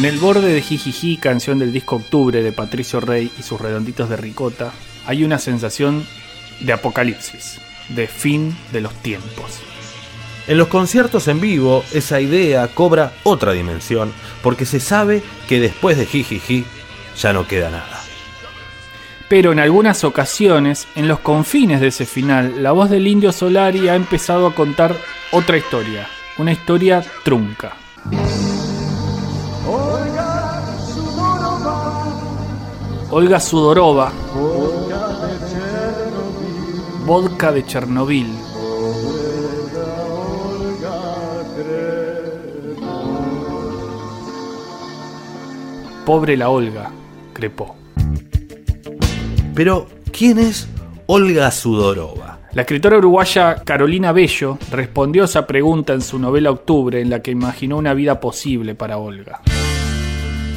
En el borde de Jijiji, canción del disco Octubre de Patricio Rey y sus redonditos de ricota, hay una sensación de apocalipsis, de fin de los tiempos. En los conciertos en vivo, esa idea cobra otra dimensión, porque se sabe que después de Jijiji ya no queda nada. Pero en algunas ocasiones, en los confines de ese final, la voz del indio Solari ha empezado a contar otra historia, una historia trunca. Olga Sudorova, vodka de Chernobyl. Pobre la Olga, crepó. Pero, ¿quién es Olga Sudorova? La escritora uruguaya Carolina Bello respondió a esa pregunta en su novela Octubre, en la que imaginó una vida posible para Olga.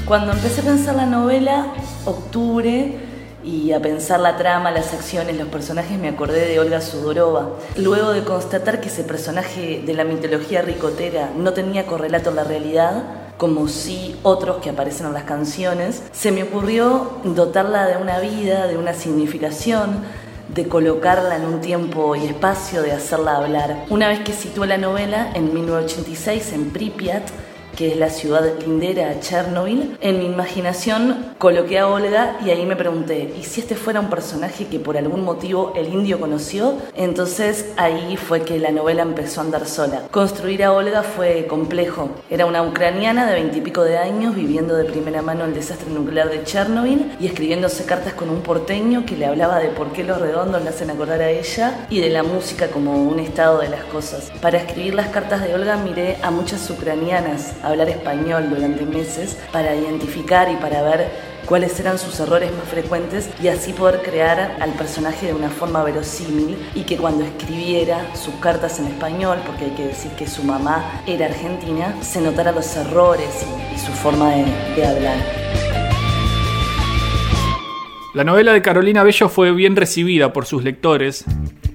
Cuando empecé a pensar la novela, Octubre, y a pensar la trama, las acciones, los personajes, me acordé de Olga Sudorova. Luego de constatar que ese personaje de la mitología ricotera no tenía correlato en la realidad, como si otros que aparecen en las canciones, se me ocurrió dotarla de una vida, de una significación, de colocarla en un tiempo y espacio, de hacerla hablar. Una vez que situé la novela en 1986 en Pripyat, que es la ciudad lindera a Chernobyl, en mi imaginación coloqué a Olga y ahí me pregunté, ¿y si este fuera un personaje que por algún motivo el indio conoció? Entonces ahí fue que la novela empezó a andar sola. Construir a Olga fue complejo. Era una ucraniana de veintipico de años viviendo de primera mano el desastre nuclear de Chernobyl y escribiéndose cartas con un porteño que le hablaba de por qué los redondos le hacen acordar a ella y de la música como un estado de las cosas. Para escribir las cartas de Olga miré a muchas ucranianas hablar español durante meses para identificar y para ver cuáles eran sus errores más frecuentes y así poder crear al personaje de una forma verosímil y que cuando escribiera sus cartas en español, porque hay que decir que su mamá era argentina, se notara los errores y, su forma de hablar. La novela de Carolina Bello fue bien recibida por sus lectores,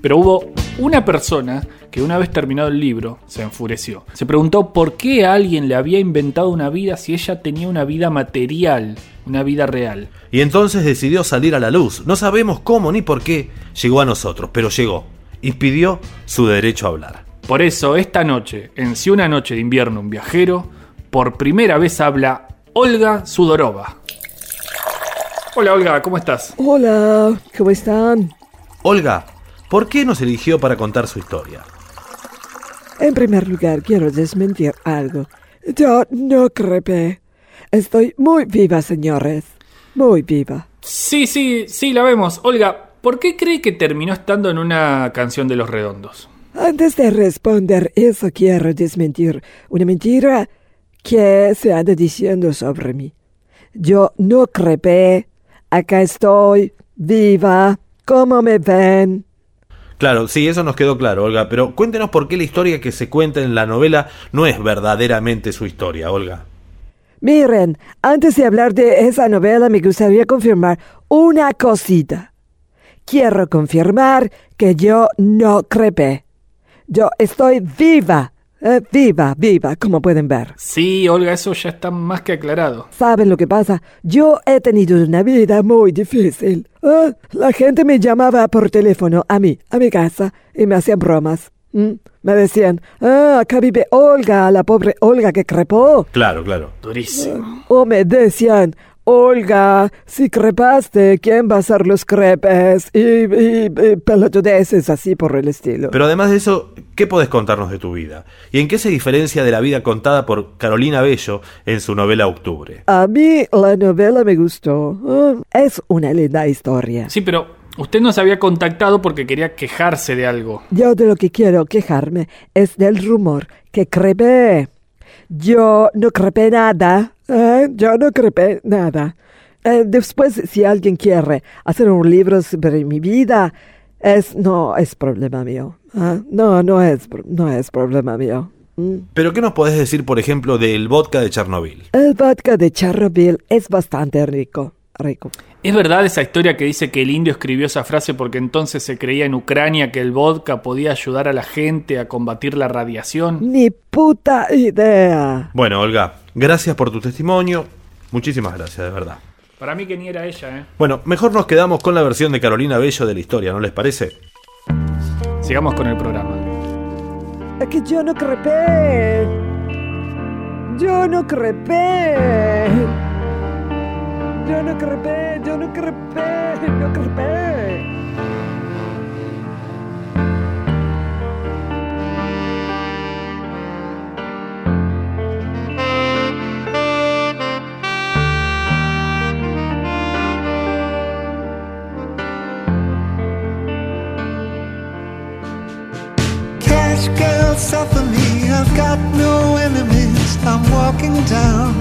pero hubo una persona que una vez terminado el libro se enfureció. Se preguntó por qué a alguien le había inventado una vida si ella tenía una vida material, una vida real. Y entonces decidió salir a la luz. No sabemos cómo ni por qué llegó a nosotros, pero llegó. Y pidió su derecho a hablar. Por eso, esta noche, en Si una noche de invierno un viajero, por primera vez habla Olga Sudorova. Hola Olga, ¿cómo estás? Hola, ¿cómo están? Olga, ¿por qué nos eligió para contar su historia? En primer lugar, quiero desmentir algo. Yo no crepé. Estoy muy viva, señores. Muy viva. Sí, sí, sí, la vemos. Olga, ¿por qué cree que terminó estando en una canción de Los Redondos? Antes de responder eso, quiero desmentir una mentira que se anda diciendo sobre mí. Yo no crepé. Acá estoy, viva. ¿Cómo me ven? Claro, sí, eso nos quedó claro, Olga, pero cuéntenos por qué la historia que se cuenta en la novela no es verdaderamente su historia, Olga. Miren, antes de hablar de esa novela me gustaría confirmar una cosita. Quiero confirmar que yo no crepé. Yo estoy viva. Eh, viva, viva, como pueden ver. Sí, Olga, eso ya está más que aclarado. ¿Saben lo que pasa? Yo he tenido una vida muy difícil. Ah, la gente me llamaba por teléfono a mí, a mi casa, y me hacían bromas. ¿Mm? Me decían, ah, acá vive Olga, la pobre Olga que crepó. Claro, claro. Durísimo. O me decían, Olga, si crepaste, ¿quién va a hacer los crepes? Y, y, y pelotudeces así por el estilo. Pero además de eso, ¿qué podés contarnos de tu vida? ¿Y en qué se diferencia de la vida contada por Carolina Bello en su novela Octubre? A mí la novela me gustó. Ah, es una linda historia. Sí, pero usted nos había contactado porque quería quejarse de algo. Yo de lo que quiero quejarme es del rumor que crepé. Yo no crepé nada. ¿Eh? Yo no crepé nada. Eh, después, si alguien quiere hacer un libro sobre mi vida, es no es problema mío. ¿eh? No, no es, no es problema mío. ¿Mm? ¿Pero qué nos podés decir, por ejemplo, del vodka de Chernobyl? El vodka de Chernobyl es bastante rico. Rico. ¿Es verdad esa historia que dice que el indio escribió esa frase porque entonces se creía en Ucrania que el vodka podía ayudar a la gente a combatir la radiación? Ni puta idea. Bueno, Olga, Gracias por tu testimonio. Muchísimas gracias, de verdad. Para mí que ni era ella, ¿eh? Bueno, mejor nos quedamos con la versión de Carolina Bello de la historia, ¿no les parece? Sigamos con el programa. Es que yo no crepé. Yo no crepé. Yo no crepé, yo no crepé, no crepé. Suffer me. I've got no enemies. I'm walking down.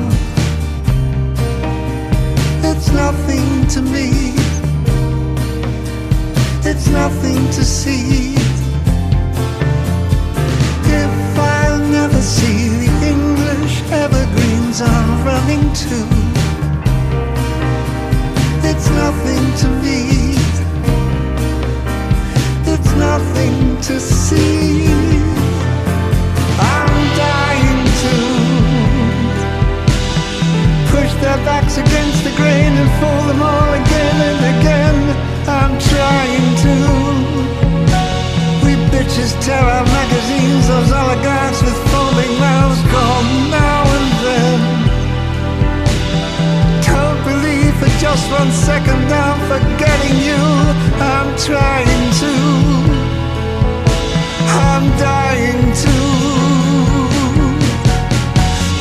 It's nothing to me. It's nothing to see. If I'll never see the English evergreens I'm running to, it's nothing to me. Bitches tear magazines, those oligarchs with foaming mouths call now and then. Don't believe for just one second I'm forgetting you. I'm trying to. I'm dying to.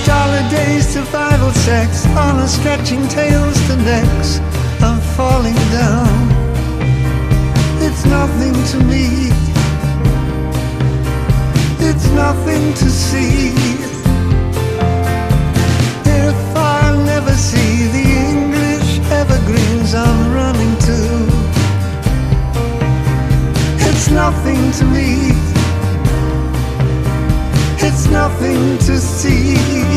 Dollar days, survival sex, honor stretching tails to necks. I'm falling down. It's nothing to me. It's nothing to see. If I'll never see the English evergreens I'm running to, it's nothing to me. It's nothing to see.